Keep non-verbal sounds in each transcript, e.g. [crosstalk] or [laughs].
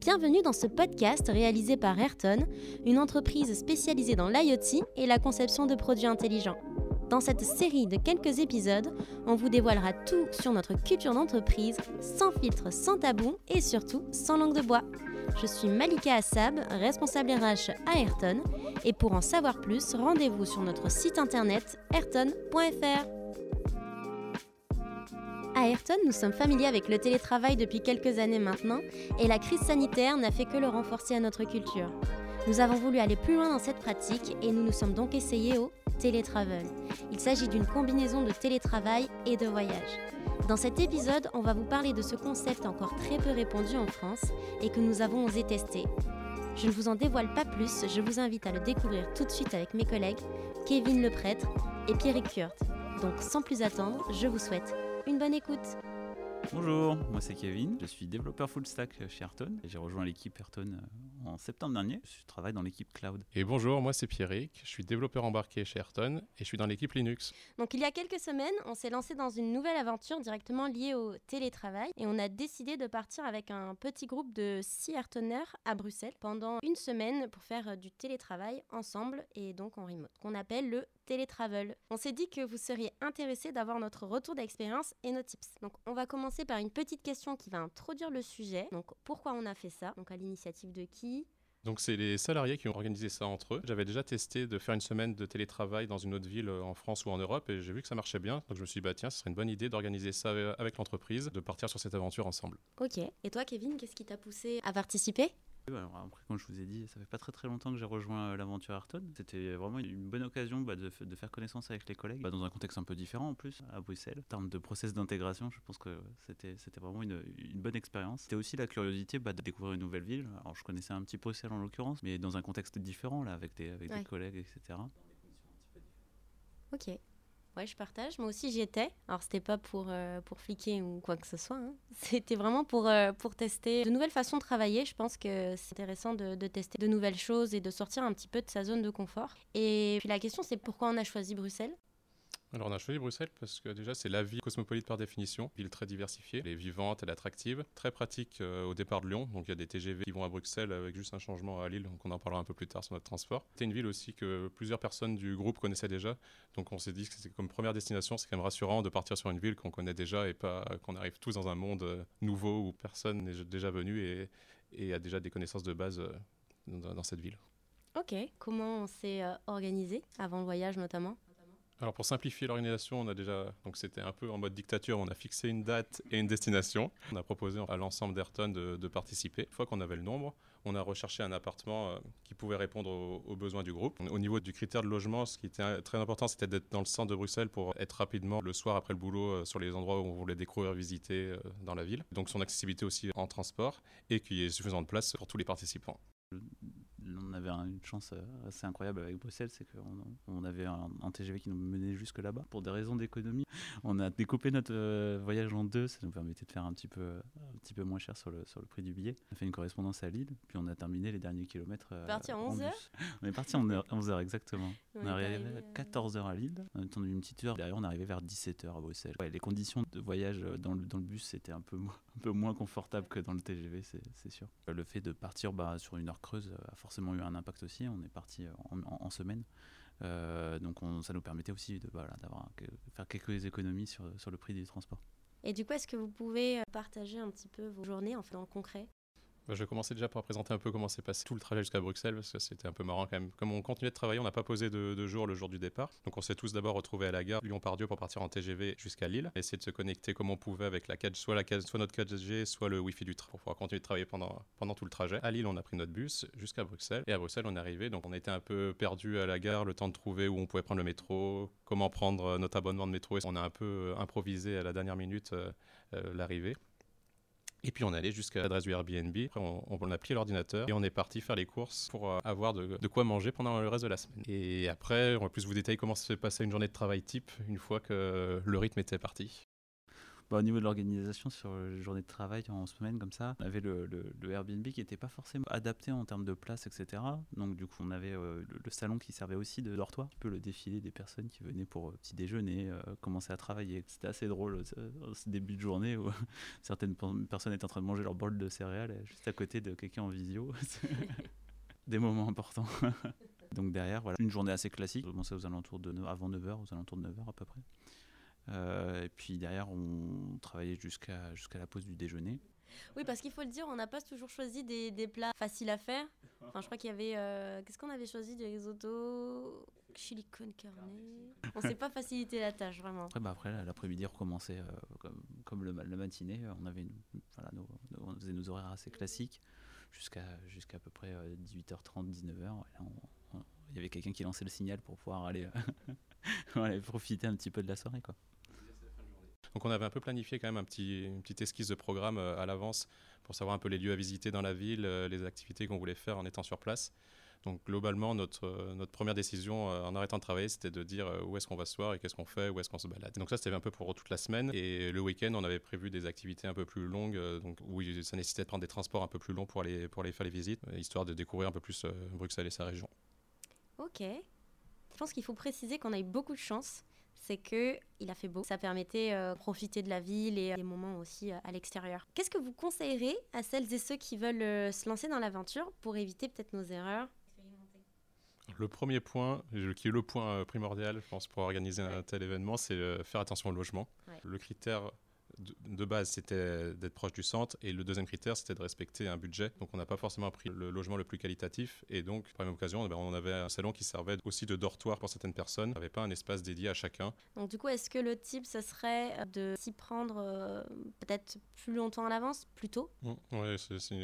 Bienvenue dans ce podcast réalisé par Ayrton, une entreprise spécialisée dans l'IoT et la conception de produits intelligents. Dans cette série de quelques épisodes, on vous dévoilera tout sur notre culture d'entreprise, sans filtre, sans tabou et surtout sans langue de bois. Je suis Malika Assab, responsable RH à Ayrton, et pour en savoir plus, rendez-vous sur notre site internet ayrton.fr. Ayrton, nous sommes familiers avec le télétravail depuis quelques années maintenant, et la crise sanitaire n'a fait que le renforcer à notre culture. Nous avons voulu aller plus loin dans cette pratique et nous nous sommes donc essayés au télétravel. Il s'agit d'une combinaison de télétravail et de voyage. Dans cet épisode, on va vous parler de ce concept encore très peu répandu en France et que nous avons osé tester. Je ne vous en dévoile pas plus, je vous invite à le découvrir tout de suite avec mes collègues Kevin le prêtre et Pierrick Kurt. Donc sans plus attendre, je vous souhaite une bonne écoute. Bonjour, moi c'est Kevin, je suis développeur full stack chez Ayrton. J'ai rejoint l'équipe Ayrton euh, en septembre dernier. Je travaille dans l'équipe cloud. Et bonjour, moi c'est Pierrick, je suis développeur embarqué chez Ayrton et je suis dans l'équipe Linux. Donc il y a quelques semaines, on s'est lancé dans une nouvelle aventure directement liée au télétravail et on a décidé de partir avec un petit groupe de six Ayrtoners à Bruxelles pendant une semaine pour faire euh, du télétravail ensemble et donc en remote, qu'on appelle le télétravel. On s'est dit que vous seriez intéressés d'avoir notre retour d'expérience et nos tips. Donc on va commencer par une petite question qui va introduire le sujet. Donc pourquoi on a fait ça? Donc à l'initiative de qui? Donc c'est les salariés qui ont organisé ça entre eux. J'avais déjà testé de faire une semaine de télétravail dans une autre ville euh, en France ou en Europe et j'ai vu que ça marchait bien. Donc je me suis dit, bah tiens, ce serait une bonne idée d'organiser ça euh, avec l'entreprise, de partir sur cette aventure ensemble. Ok. Et toi, Kevin, qu'est-ce qui t'a poussé à participer? Alors après, comme je vous ai dit, ça fait pas très très longtemps que j'ai rejoint euh, l'aventure Ayrton. C'était vraiment une bonne occasion bah, de, de, faire connaissance avec les collègues, bah, dans un contexte un peu différent en plus, à Bruxelles. En termes de process d'intégration, je pense que c'était vraiment une, une bonne expérience. C'était aussi la curiosité bah, de découvrir une nouvelle ville. Alors je connaissais un petit Bruxelles en l'occurrence, mais dans un contexte différent, là, avec des, avec des collègues, etc. Ok. Ouais, je partage. Moi aussi, j'y étais. Alors, c'était pas pour, euh, pour fliquer ou quoi que ce soit. Hein. [laughs] C'était vraiment pour, euh, pour tester de nouvelles façons de travailler. Je pense que c'est intéressant de, de, tester de nouvelles choses et de sortir un petit peu de sa zone de confort. Et puis, la question, c'est pourquoi on a choisi Bruxelles? Alors on a choisi Bruxelles parce que déjà c'est la ville cosmopolite par définition, ville très diversifiée, elle est vivante, elle est attractive, très pratique euh, au départ de Lyon, donc il y a des TGV qui vont à Bruxelles avec juste un changement à Lille, donc on en parlera un peu plus tard sur notre transport. C'est une ville aussi que plusieurs personnes du groupe connaissaient déjà, donc on s'est dit que c'est comme première destination, c'est quand même rassurant de partir sur une ville qu'on connaît déjà et pas qu'on arrive tous dans un monde euh, nouveau où personne n'est déjà venu et, et, a déjà des connaissances de base euh, dans, dans cette ville. Ok, comment on s'est organisé avant le voyage notamment? Alors pour simplifier l'organisation, on a déjà, donc c'était un peu en mode dictature, on a fixé une date et une destination. On a proposé à l'ensemble d'Ayrton de, participer. Une fois qu'on avait le nombre, on a recherché un appartement euh, qui pouvait répondre aux, besoins du groupe. Au niveau du critère de logement, ce qui était très important, c'était d'être dans le centre de Bruxelles pour être rapidement le soir après le boulot euh, sur les endroits où on voulait découvrir, visiter euh, dans la ville. Donc son accessibilité aussi en transport et qu'il y ait suffisamment de place pour tous les participants on avait une chance euh, assez incroyable avec Bruxelles, c'est qu'on on avait un, TGV qui nous menait jusque là-bas. Pour des raisons d'économie, on a découpé notre euh, voyage en deux, ça nous permettait de faire un petit peu, un petit peu moins cher sur le, sur le prix du billet. On a fait une correspondance à Lille, puis on a terminé les derniers kilomètres. Euh, parti à 11h On est parti en 11h exactement. On, est arrivé à 14h à Lille, on a attendu une petite heure, derrière on est arrivé vers 17h à Bruxelles. les conditions de voyage dans le, dans le bus, c'était un peu, un peu moins [laughs] confortable que dans le TGV, c'est sûr. Le fait de partir bah, sur une heure creuse a forcément eu un impact aussi. On est parti en, semaine. Euh, donc ça nous permettait aussi de faire quelques économies sur, sur le prix du transport. Et du coup, est-ce que vous pouvez partager un petit peu vos journées en fait, en concret? Je vais commencer déjà par présenter un peu comment s'est passé tout le trajet jusqu'à Bruxelles, parce que c'était un peu marrant quand même. Comme on continuait de travailler, on n'a pas posé de, jour le jour du départ. Donc on s'est tous d'abord retrouvés à la gare Lyon-Pardieu pour partir en TGV jusqu'à Lille, essayer de se connecter comme on pouvait avec la 4, soit, soit notre 4G, soit le Wi-Fi du train, pour pouvoir continuer de travailler pendant, tout le trajet. À Lille, on a pris notre bus jusqu'à Bruxelles, et à Bruxelles, on est arrivé. Donc on était un peu perdu à la gare, le temps de trouver où on pouvait prendre le métro, comment prendre notre abonnement de métro. Et on a un peu improvisé à la dernière minute euh, euh, l'arrivée. Et puis on allé jusqu'à l'adresse du Airbnb. Après, on, a pris l'ordinateur et on est parti faire les courses pour euh, avoir de, quoi manger pendant le reste de la semaine. Et après, on va plus vous détailler comment se passait une journée de travail type une fois que le rythme était parti. Bah, au niveau de l'organisation sur les journées de travail en semaine comme ça, on avait le, Airbnb qui n'était pas forcément adapté en termes de place, etc. Donc du coup, on avait euh, le, salon qui servait aussi de dortoir, un peu le défilé des personnes qui venaient pour euh, petit déjeuner, euh, commencer à travailler. C'était assez drôle ce début de journée où [laughs] certaines personnes étaient en train de manger leur bol de céréales juste à côté de quelqu'un en visio. [laughs] des moments importants. [laughs] Donc derrière, voilà, une journée assez classique. Commençait aux alentours de avant 9h, aux alentours de 9h à peu près. Euh, et puis derrière, on travaillait jusqu'à jusqu'à la pause du déjeuner. Oui, parce qu'il faut le dire, on n'a pas toujours choisi des, des, plats faciles à faire. Enfin, je crois qu'il y avait. Euh, qu'est-ce qu'on avait choisi Des risotto, chili con carne. On s'est pas facilité la tâche, vraiment. Après, bah après l'après-midi recommençait euh, comme, comme le, le, matinée. On, avait voilà, nos, on faisait nos horaires assez classiques jusqu'à jusqu'à à peu près 18h30, 19h. il y avait quelqu'un qui lançait le signal pour pouvoir aller, [laughs] aller profiter un petit peu de la soirée. Quoi. Donc on avait un peu planifié quand même un petit, une petite esquisse de programme euh, à l'avance pour savoir un peu les lieux à visiter dans la ville, euh, les activités qu'on voulait faire en étant sur place. Donc globalement, notre, euh, notre première décision en arrêtant de travailler, c'était de dire où est-ce qu'on va se voir et qu'est-ce qu'on fait, où est-ce qu'on se balade. Donc ça, c'était un peu pour toute la semaine. Et le week-end, on avait prévu des activités un peu plus longues, donc où ça nécessitait de prendre des transports un peu plus longs pour aller, pour aller faire les visites, histoire de découvrir un peu plus Bruxelles et sa région. Ok. Je pense qu'il faut préciser qu'on a eu beaucoup de chance c'est que il a fait beau. Ça permettait de euh, profiter de la ville et euh, des moments aussi euh, à l'extérieur. Qu'est-ce que vous conseillerez à celles et ceux qui veulent se lancer dans l'aventure pour éviter peut-être nos erreurs? Le premier point, qui est le point primordial, je pense, pour organiser un tel événement, c'est faire attention au logement. Le critère de, base, c'était d'être proche du centre. Et le deuxième critère, c'était de respecter un budget. Donc, on n'a pas forcément pris le logement le plus qualitatif. Et donc, par la même occasion, eh ben, on avait un salon qui servait aussi de dortoir pour certaines personnes. Il n'y avait pas un espace dédié à chacun. Donc, du coup, est-ce que le type, ce serait de s'y prendre euh, peut-être plus longtemps à l'avance, plus tôt? Mmh, Oui,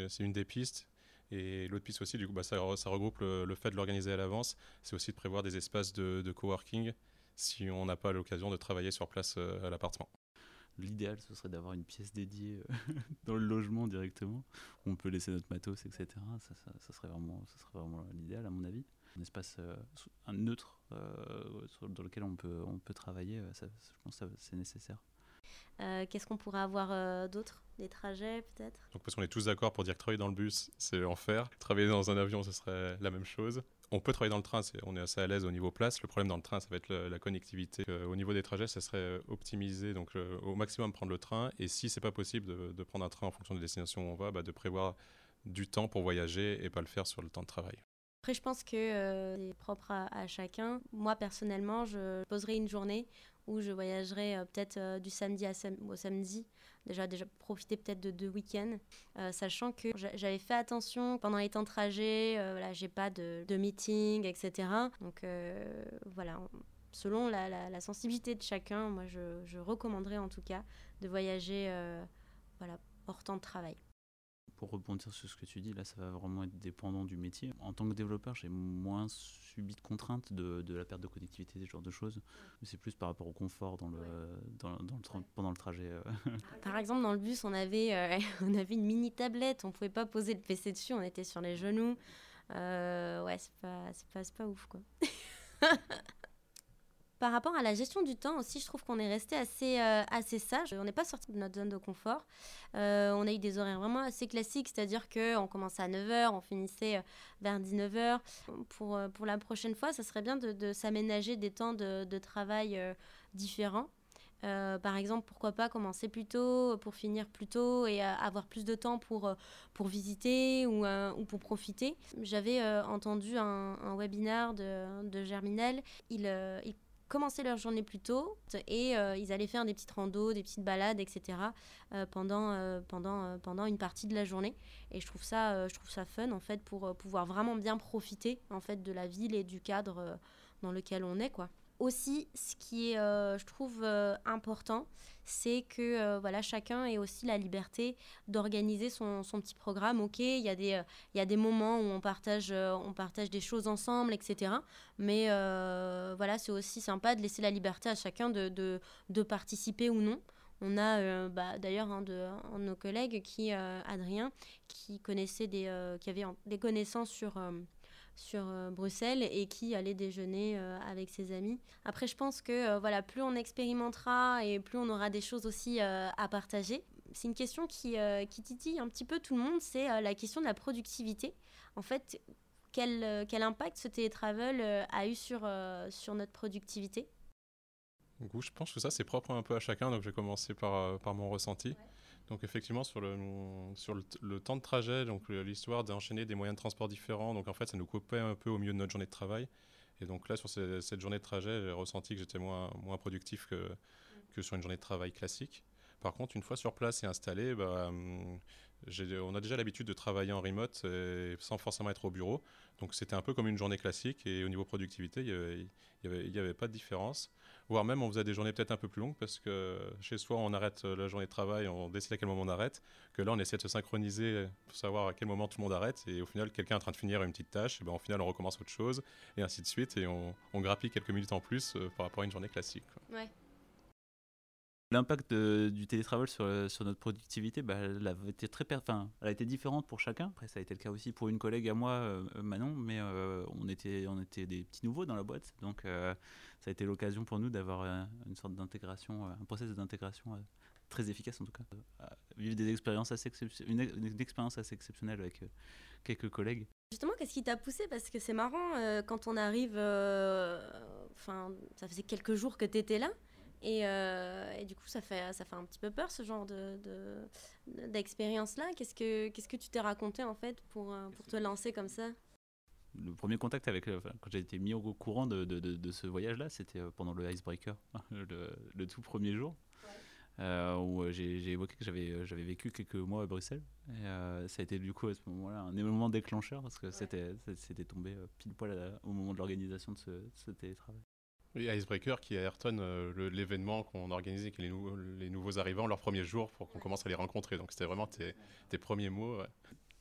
c'est une des pistes. Et l'autre piste aussi, du coup, bah, ça, regroupe le, fait de l'organiser à l'avance. C'est aussi de prévoir des espaces de, de coworking si on n'a pas l'occasion de travailler sur place euh, à l'appartement. L'idéal, ce serait d'avoir une pièce dédiée euh, [laughs] dans le logement directement. On peut laisser notre matos, etc. Ça, ça, serait vraiment, ça serait vraiment l'idéal, à mon avis. Un espace euh, un neutre euh, dans lequel on peut, on peut travailler, ça, je pense que c'est nécessaire. Qu'est-ce qu'on pourrait avoir d'autre? Des trajets peut-être? Donc parce qu'on est tous d'accord pour dire que travailler dans le bus, c'est l'enfer. Travailler dans un avion, ce serait la même chose on peut travailler dans le train, on est assez à l'aise au niveau place. Le problème dans le train, ça va être la connectivité. Euh, au niveau des trajets, ça serait euh, optimiser, donc euh, au maximum prendre le train. Et si c'est pas possible de, prendre un train en fonction des destinations où on va, bah, de prévoir du temps pour voyager et pas le faire sur le temps de travail. Après, je pense que c'est propre à, chacun. Moi, personnellement, je poserai une journée où je voyagerai peut-être du samedi au samedi déjà, déjà profiter peut-être de deux week-ends, euh, sachant que j'avais fait attention pendant les temps de trajet, euh, voilà, j'ai pas de, de, meeting, etc. Donc euh, voilà, selon la, la, sensibilité de chacun, moi je, je, recommanderais en tout cas de voyager voilà, hors temps de travail pour rebondir sur ce que tu dis, là, ça va vraiment être dépendant du métier. En tant que développeur, j'ai moins subi de contraintes de, de, la perte de connectivité, ce genre de choses. Mais c'est plus par rapport au confort dans le, dans, dans le pendant le trajet. Euh. [laughs] Par exemple, dans le bus, on avait, euh, [laughs] on avait une mini tablette, on pouvait pas poser le PC dessus, on était sur les genoux. Euh, ouais, c'est pas, pas, pas ouf, quoi. [laughs] Par rapport à la gestion du temps aussi, je trouve qu'on est resté assez, euh, assez sage. On n'est pas sorti de notre zone de confort. Euh, on a eu des horaires vraiment assez classiques, c'est-à-dire qu'on commençait à 9h, on finissait euh, vers 19h. Pour, pour la prochaine fois, ça serait bien de, s'aménager des temps de, travail différents. par exemple, pourquoi pas commencer plus tôt pour finir plus tôt et avoir plus de temps pour, pour visiter ou, ou pour profiter. J'avais entendu un, un, webinaire de, de Germinal. Il commencer leur journée plus tôt et euh, ils allaient faire des petites randos, des petites balades, etc. Euh, pendant, euh, pendant, pendant une partie de la journée. Et je trouve ça, je trouve ça fun en fait pour pouvoir vraiment bien profiter en fait de la ville et du cadre dans lequel on est quoi aussi, ce qui est, euh, je trouve, euh, important, c'est que euh, voilà, chacun ait aussi la liberté d'organiser son, son, petit programme. Ok, il y, a des, y a des moments où on partage, on partage des choses ensemble, etc. Mais voilà, c'est aussi sympa de laisser la liberté à chacun de, de, de participer ou non. On a bah, d'ailleurs un de, nos collègues, qui, Adrien, qui connaissait des, qui avait des connaissances sur sur Bruxelles et qui allait déjeuner avec ses amis. Après, je pense que voilà, plus on expérimentera et plus on aura des choses aussi à partager. C'est une question qui, qui titille un petit peu tout le monde, c'est la question de la productivité. En fait, quel, quel impact ce télétravel a eu sur, sur notre productivité? Je pense que ça, c'est propre un peu à chacun. Donc, je vais commencer par, euh, par mon ressenti. Donc, effectivement, sur le, temps de trajet, donc l'histoire d'enchaîner des moyens de transport différents, donc en fait, ça nous coupait un peu au milieu de notre journée de travail. Et donc là, sur cette journée de trajet, j'ai ressenti que j'étais moins, moins productif que, que sur une journée de travail classique. Par contre, une fois sur place et installé, bah, hum, on a déjà l'habitude de travailler en remote sans forcément être au bureau. Donc c'était un peu comme une journée classique et au niveau productivité, il n'y avait, pas de différence voire même on faisait des journées peut-être un peu plus longues parce que chez soi on arrête euh, la journée de travail, on décide à quel moment on arrête, que là on essaie de se synchroniser pour savoir à quel moment tout le monde arrête et au final quelqu'un est en train de finir une petite tâche, et ben, au final on recommence autre chose et ainsi de suite et on, on grappille quelques minutes en plus euh, par rapport à une journée classique. L'impact du télétravail sur, sur, notre productivité, bah, elle, a été très enfin, elle a été différente pour chacun. Après, ça a été le cas aussi pour une collègue à moi, euh, Manon, mais on, était, on était des petits nouveaux dans la boîte. Donc, ça a été l'occasion pour nous d'avoir euh, une sorte d'intégration, euh, un process d'intégration euh, très efficace en tout cas. vivre des expériences assez une, une, expérience assez exceptionnelle avec quelques collègues. Justement, qu'est-ce qui t'a poussé? Parce que c'est marrant, quand on arrive, enfin, ça faisait quelques jours que tu étais là. Et, et, du coup, ça fait, ça fait un petit peu peur, ce genre d'expérience-là. De, qu'est-ce, que, qu'est-ce que tu t'es raconté, en fait, pour, pour te lancer comme ça? Le premier contact avec, euh, quand j'ai été mis au courant de, de, de, ce voyage-là, c'était euh, pendant le Icebreaker, [laughs] le, le tout premier jour, euh, où j'ai évoqué que j'avais vécu quelques mois à Bruxelles. Et ça a été du coup à ce moment-là un événement déclencheur parce que c'était c'était tombé pile poil au moment de l'organisation de ce, ce, télétravail. Oui, Icebreaker qui est à Ayrton, l'événement qu'on organisait avec les, les, nouveaux arrivants leur premier jour pour qu'on commence à les rencontrer. Donc c'était vraiment tes, tes, premiers mots.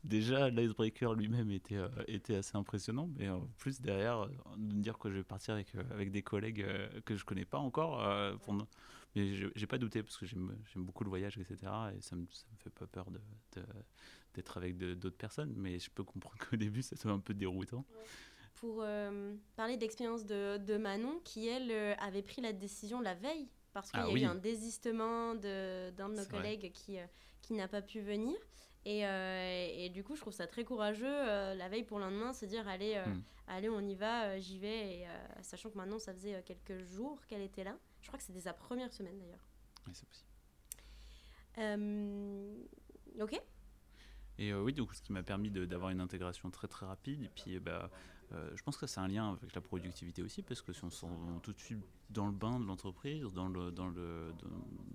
Déjà, l'icebreaker lui-même était, euh, était assez impressionnant, mais en plus derrière, de me dire que je vais partir avec, euh, avec des collègues euh, que je connais pas encore, mais j'ai pas douté parce que j'aime beaucoup le voyage, etc. Et ça me, ça me fait pas peur d'être de, avec d'autres personnes, mais je peux comprendre [laughs] qu'au début, ça soit un peu déroutant. Pour parler d'expérience de, de, Manon, qui elle avait pris la décision la veille, parce qu'il ah y a eu un désistement d'un de, nos collègues qui, qui n'a pas pu venir. Euh, et, du coup, je trouve ça très courageux euh, la veille pour le lendemain, se dire allez, euh, hmm. allez on y va, j'y vais. Et, sachant que maintenant, ça faisait quelques jours qu'elle était là. Je crois que c'était sa première semaine d'ailleurs. Oui, c'est possible. ok. Et oui, donc ce qui m'a permis d'avoir une intégration très très rapide. Et puis, bah, je pense que c'est un lien avec la productivité aussi, parce que si on se sent tout de suite dans le bain de l'entreprise, dans le dans le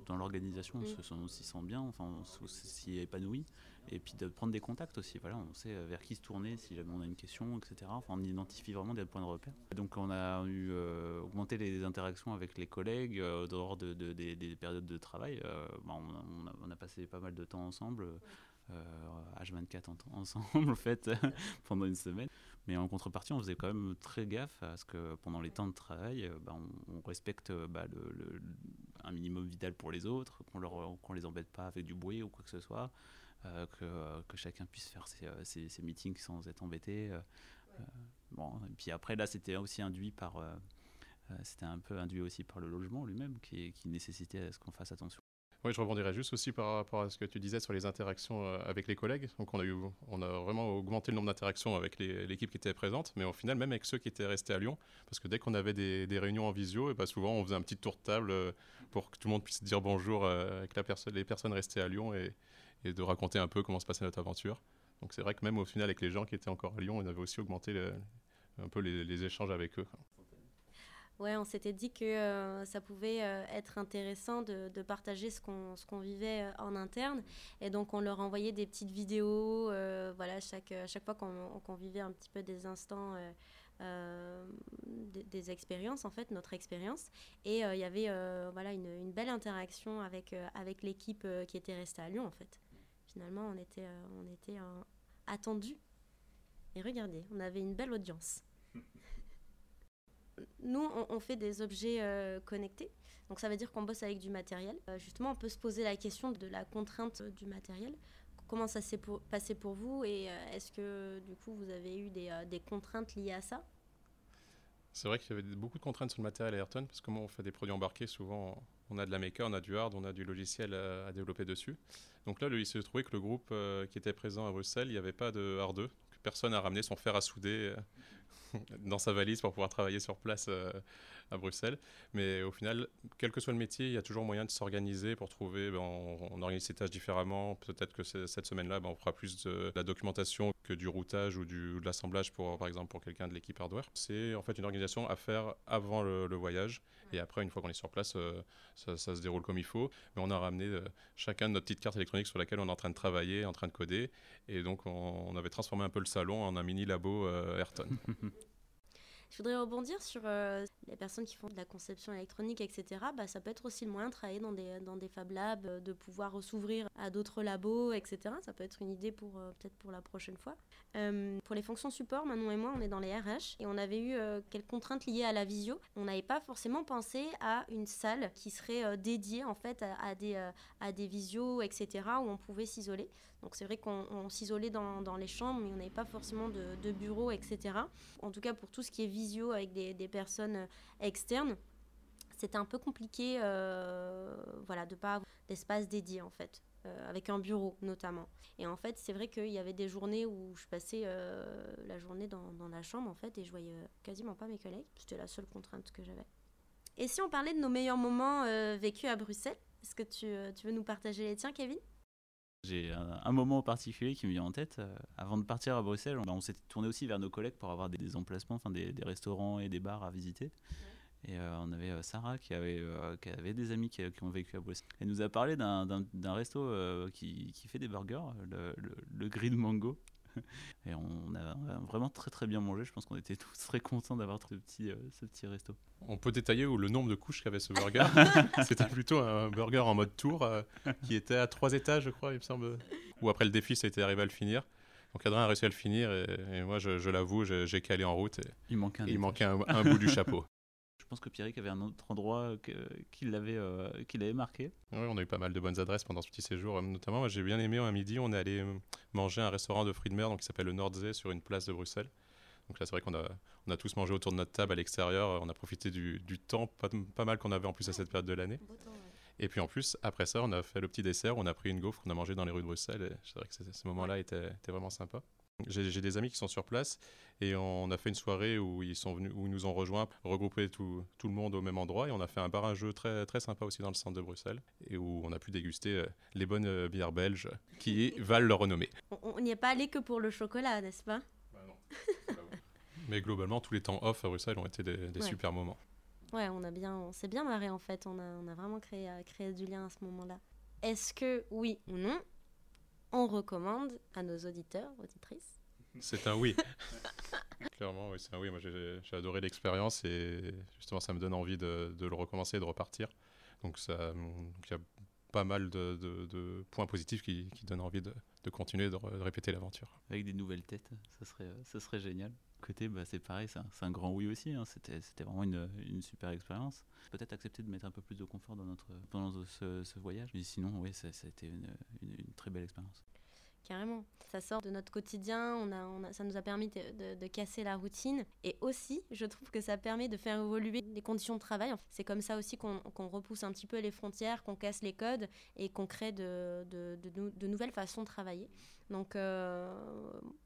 dans, l'organisation, on mm. s'y sent bien, enfin, on s'y épanouit et puis de prendre des contacts aussi. Voilà, on sait vers qui se tourner si jamais on a une question, etc. Enfin, on identifie vraiment des points de repère. Donc on a eu euh, augmenté les interactions avec les collègues euh, dehors de, des, périodes de travail. Euh, bah, on, a, passé pas mal de temps ensemble. H24 ensemble [laughs] en fait [laughs] pendant une semaine mais en contrepartie on faisait quand même très gaffe à ce que pendant les temps de travail bah, on, respecte bah, le, un minimum vital pour les autres qu'on ne les embête pas avec du bruit ou quoi que ce soit euh, que, chacun puisse faire ses, euh, meetings sans être embêté. Euh, bon, et puis après, là, c'était aussi induit par. c'était un peu induit aussi par le logement lui-même qui, qui nécessitait à ce qu'on fasse attention. Oui, je rebondirais juste aussi par rapport à ce que tu disais sur les interactions avec les collègues. Donc, on a, eu, on a vraiment augmenté le nombre d'interactions avec l'équipe qui était présente, mais au final, même avec ceux qui étaient restés à Lyon, parce que dès qu'on avait des, réunions en visio, et bah souvent on faisait un petit tour de table pour que tout le monde puisse dire bonjour avec la personne, les personnes restées à Lyon et de raconter un peu comment se passait notre aventure. Donc c'est vrai que même au final, avec les gens qui étaient encore à Lyon, on avait aussi augmenté un peu les, échanges avec eux. Ouais, on s'était dit que euh, ça pouvait euh, être intéressant de, partager ce qu'on vivait euh, en interne. Et donc, on leur envoyait des petites vidéos, voilà, chaque, fois qu'on vivait un petit peu des instants, des, expériences, en fait, notre expérience. Et il y avait voilà, une, belle interaction avec, l'équipe qui était restée à Lyon, en fait finalement, on était, on était attendus. Et regardez, on avait une belle audience. Nous, on, fait des objets euh, connectés. Donc ça veut dire qu'on bosse avec du matériel. justement, on peut se poser la question de la contrainte du matériel. comment ça s'est passé pour vous et est-ce que du coup vous avez eu des, contraintes liées à ça? C'est vrai qu'il y avait beaucoup de contraintes sur le matériel Ayrton, parce que comment on fait des produits embarqués, souvent on a de la maker, on a du hard, on a du logiciel à, développer dessus. Donc là, il s'est trouvé que le groupe euh, qui était présent à Bruxelles, il n'y avait pas de hard 2. Personne n'a ramené son fer à souder euh, [laughs] dans sa valise pour pouvoir travailler sur place euh, à Bruxelles. Mais au final, quel que soit le métier, il y a toujours moyen de s'organiser pour trouver, ben, on, organise ses tâches différemment. Peut-être que cette semaine-là, ben, on fera plus de, la documentation que du routage ou, du, de l'assemblage, pour, par exemple, pour quelqu'un de l'équipe hardware. C'est en fait une organisation à faire avant le, voyage. Et après, une fois qu'on est sur place, euh, ça, se déroule comme il faut. Mais on a ramené euh, chacun de notre petite carte électronique sur laquelle on est en train de travailler, en train de coder. Et donc, on, avait transformé un peu le salon en un mini labo euh, Ayrton. [laughs] [laughs] Je voudrais rebondir sur euh, les personnes qui font de la conception électronique, etc. Bah, ça peut être aussi le moyen de travailler dans des, dans Fab Labs, euh, de pouvoir s'ouvrir à d'autres labos, etc. Ça peut être une idée pour euh, peut-être pour la prochaine fois. pour les fonctions support, Manon et moi, on est dans les RH et on avait eu quelques contraintes liées à la visio. On n'avait pas forcément pensé à une salle qui serait dédiée en fait à, des, à des visios, etc. où on pouvait s'isoler. Donc c'est vrai qu'on s'isolait dans, les chambres, mais on n'avait pas forcément de, de bureau, etc. En tout cas pour tout ce qui est visio avec des, personnes euh, externes, c'était un peu compliqué euh, voilà, de ne pas avoir d'espace dédié en fait. Euh, avec un bureau notamment. Et en fait, c'est vrai qu'il y avait des journées où je passais la journée dans, la chambre en fait et je voyais quasiment pas mes collègues. C'était la seule contrainte que j'avais. Et si on parlait de nos meilleurs moments vécus à Bruxelles, est-ce que tu veux nous partager les tiens, Kevin? J'ai un, moment particulier qui me vient en tête. Euh, avant de partir à Bruxelles, on, s'était tourné aussi vers nos collègues pour avoir des, emplacements, enfin des, restaurants et des bars à visiter. Et euh, on avait euh, Sarah qui avait, qui avait des amis qui, ont vécu à Bruxelles. Elle nous a parlé d'un resto qui, qui, fait des burgers, le, le, le Green Mango. Et on a, vraiment très très bien mangé. Je pense qu'on était tous très contents d'avoir ce petit, euh, ce petit resto. On peut détailler le nombre de couches qu'avait ce burger. [laughs] C'était plutôt un burger en mode tour euh, qui était à trois étages, je crois, il me semble. Ou après le défi, ça a été arrivé à le finir. Donc Adrien a réussi à le finir et, moi, je, l'avoue, j'ai calé en route. Et il manquait il manquait un bout du chapeau. Je pense que Pierrick avait un autre endroit qui l'avait euh, avait marqué. Oui, on a eu pas mal de bonnes adresses pendant ce petit séjour. Notamment, j'ai bien aimé, à midi, on est allé euh, manger un restaurant de fruits de mer donc, qui s'appelle le Nordzee sur une place de Bruxelles. Donc là, c'est vrai qu'on a, on a tous mangé autour de notre table à l'extérieur. On a profité du, du temps pas, pas, mal qu'on avait en plus à cette période de l'année. Et puis en plus, après ça, on a fait le petit dessert. On a pris une gaufre qu'on a mangé dans les rues de Bruxelles. C'est vrai que ce moment-là était, était vraiment sympa. J'ai des amis qui sont sur place et on a fait une soirée où ils, sont venus, où ils nous ont rejoints, regroupé tout, tout, le monde au même endroit et on a fait un bar à jeu très, très sympa aussi dans le centre de Bruxelles et où on a pu déguster euh, les bonnes euh, bières belges qui [laughs] valent leur renommée. On n'y est pas allé que pour le chocolat, n'est-ce pas? Bah non. [laughs] Mais globalement, tous les temps off à Bruxelles ont été des, super moments. Ouais, on a bien, on s'est bien marré en fait. On a, on a vraiment créé, euh, créé du lien à ce moment-là. Est-ce que oui ou non, on recommande à nos auditeurs, auditrices C'est un oui. [laughs] Clairement, oui, c'est un oui. Moi, j'ai adoré l'expérience et justement, ça me donne envie de, le recommencer et de repartir. Donc, il y a pas mal de, points positifs qui, donnent envie de, continuer, de, répéter l'aventure. Avec des nouvelles têtes, ça serait, ça serait génial. Côté, bah, c'est pareil, c'est un, grand oui aussi. Hein. C'était vraiment une, une super expérience. Peut-être accepter de mettre un peu plus de confort dans notre, pendant ce, voyage. Mais sinon, oui, ça, a été une, une très belle expérience. Carrément. Ça sort de notre quotidien, on a, ça nous a permis de, casser la routine. Et aussi, je trouve que ça permet de faire évoluer les conditions de travail. C'est comme ça aussi qu'on repousse un petit peu les frontières, qu'on casse les codes et qu'on crée de, nouvelles façons de travailler. Donc, euh,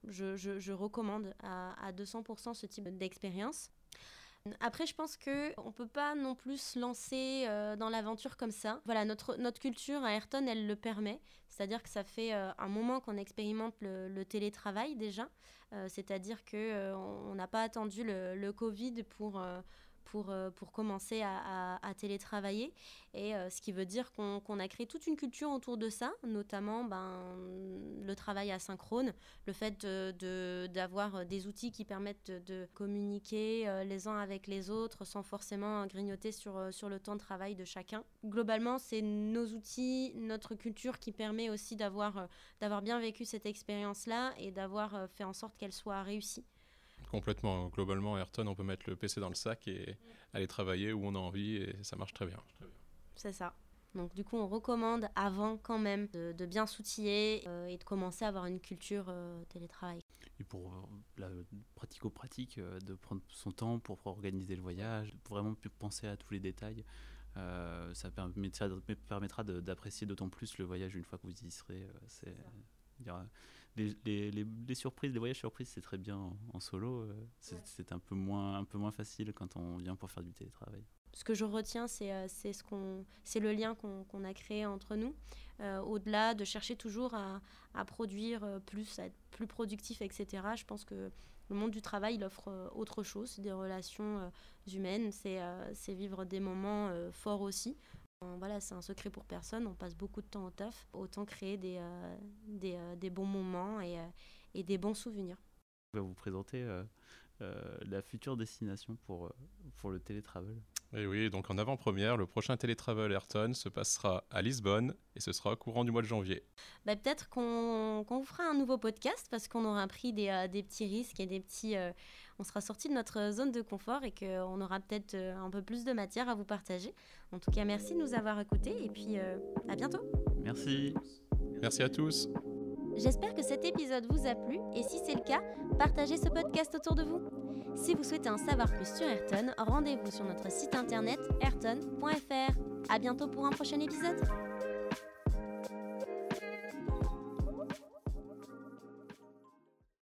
je, recommande à 200% ce type d'expérience. Après, je pense que on peut pas non plus se lancer euh, dans l'aventure comme ça. Voilà, notre, notre culture à Ayrton, elle le permet. C'est-à-dire que ça fait euh, un moment qu'on expérimente le, télétravail déjà. Euh, c'est-à-dire que on n'a pas attendu le, le Covid pour pour, euh, pour commencer à, télétravailler. Et euh, ce qui veut dire qu'on a créé toute une culture autour de ça, notamment ben, le travail asynchrone, le fait d'avoir de, des outils qui permettent de, communiquer euh, les uns avec les autres sans forcément grignoter sur, sur le temps de travail de chacun. Globalement, c'est nos outils, notre culture qui permet aussi d'avoir bien vécu cette expérience-là et d'avoir fait en sorte qu'elle soit réussie. Complètement. Globalement, Ayrton, on peut mettre le PC dans le sac et aller travailler où on a envie et ça marche très bien. C'est ça. Donc du coup, on recommande avant quand même de, bien s'outiller et de commencer à avoir une culture télétravail. Et pour la pratico-pratique, de prendre son temps pour organiser le voyage, vraiment penser à tous les détails. ça, permettra d'apprécier d'autant plus le voyage une fois que vous y serez. c'est les, les, surprises, les voyages surprises, c'est très bien en, solo. Euh, c'est un, peu moins, un peu moins facile quand on vient pour faire du télétravail. Ce que je retiens, c'est euh, ce qu'on, c'est le lien qu'on a créé entre nous. Euh, au-delà de chercher toujours à, à, produire plus, à être plus productif, etc. Je pense que le monde du travail, il offre autre chose, des relations humaines, c'est vivre des moments forts aussi. Voilà, c'est un secret pour personne, on passe beaucoup de temps au taf, autant créer des, euh, des, euh, des, bons moments et, euh, et, des bons souvenirs. On va vous présenter la future destination pour, pour le télétravel. Et oui, donc en avant-première, le prochain télétravel Ayrton se passera à Lisbonne et ce sera au courant du mois de janvier. Bah, Peut-être qu'on vous fera un nouveau podcast parce qu'on aura pris des, des, petits risques et des petits on sera sorti de notre zone de confort et qu'on aura peut-être euh, un peu plus de matière à vous partager. En tout cas, merci de nous avoir écoutés et puis euh, à bientôt. Merci. Merci à tous. J'espère que cet épisode vous a plu et si c'est le cas, partagez ce podcast autour de vous. Si vous souhaitez en savoir plus sur Ayrton, rendez-vous sur notre site internet ayrton.fr. À bientôt pour un prochain épisode.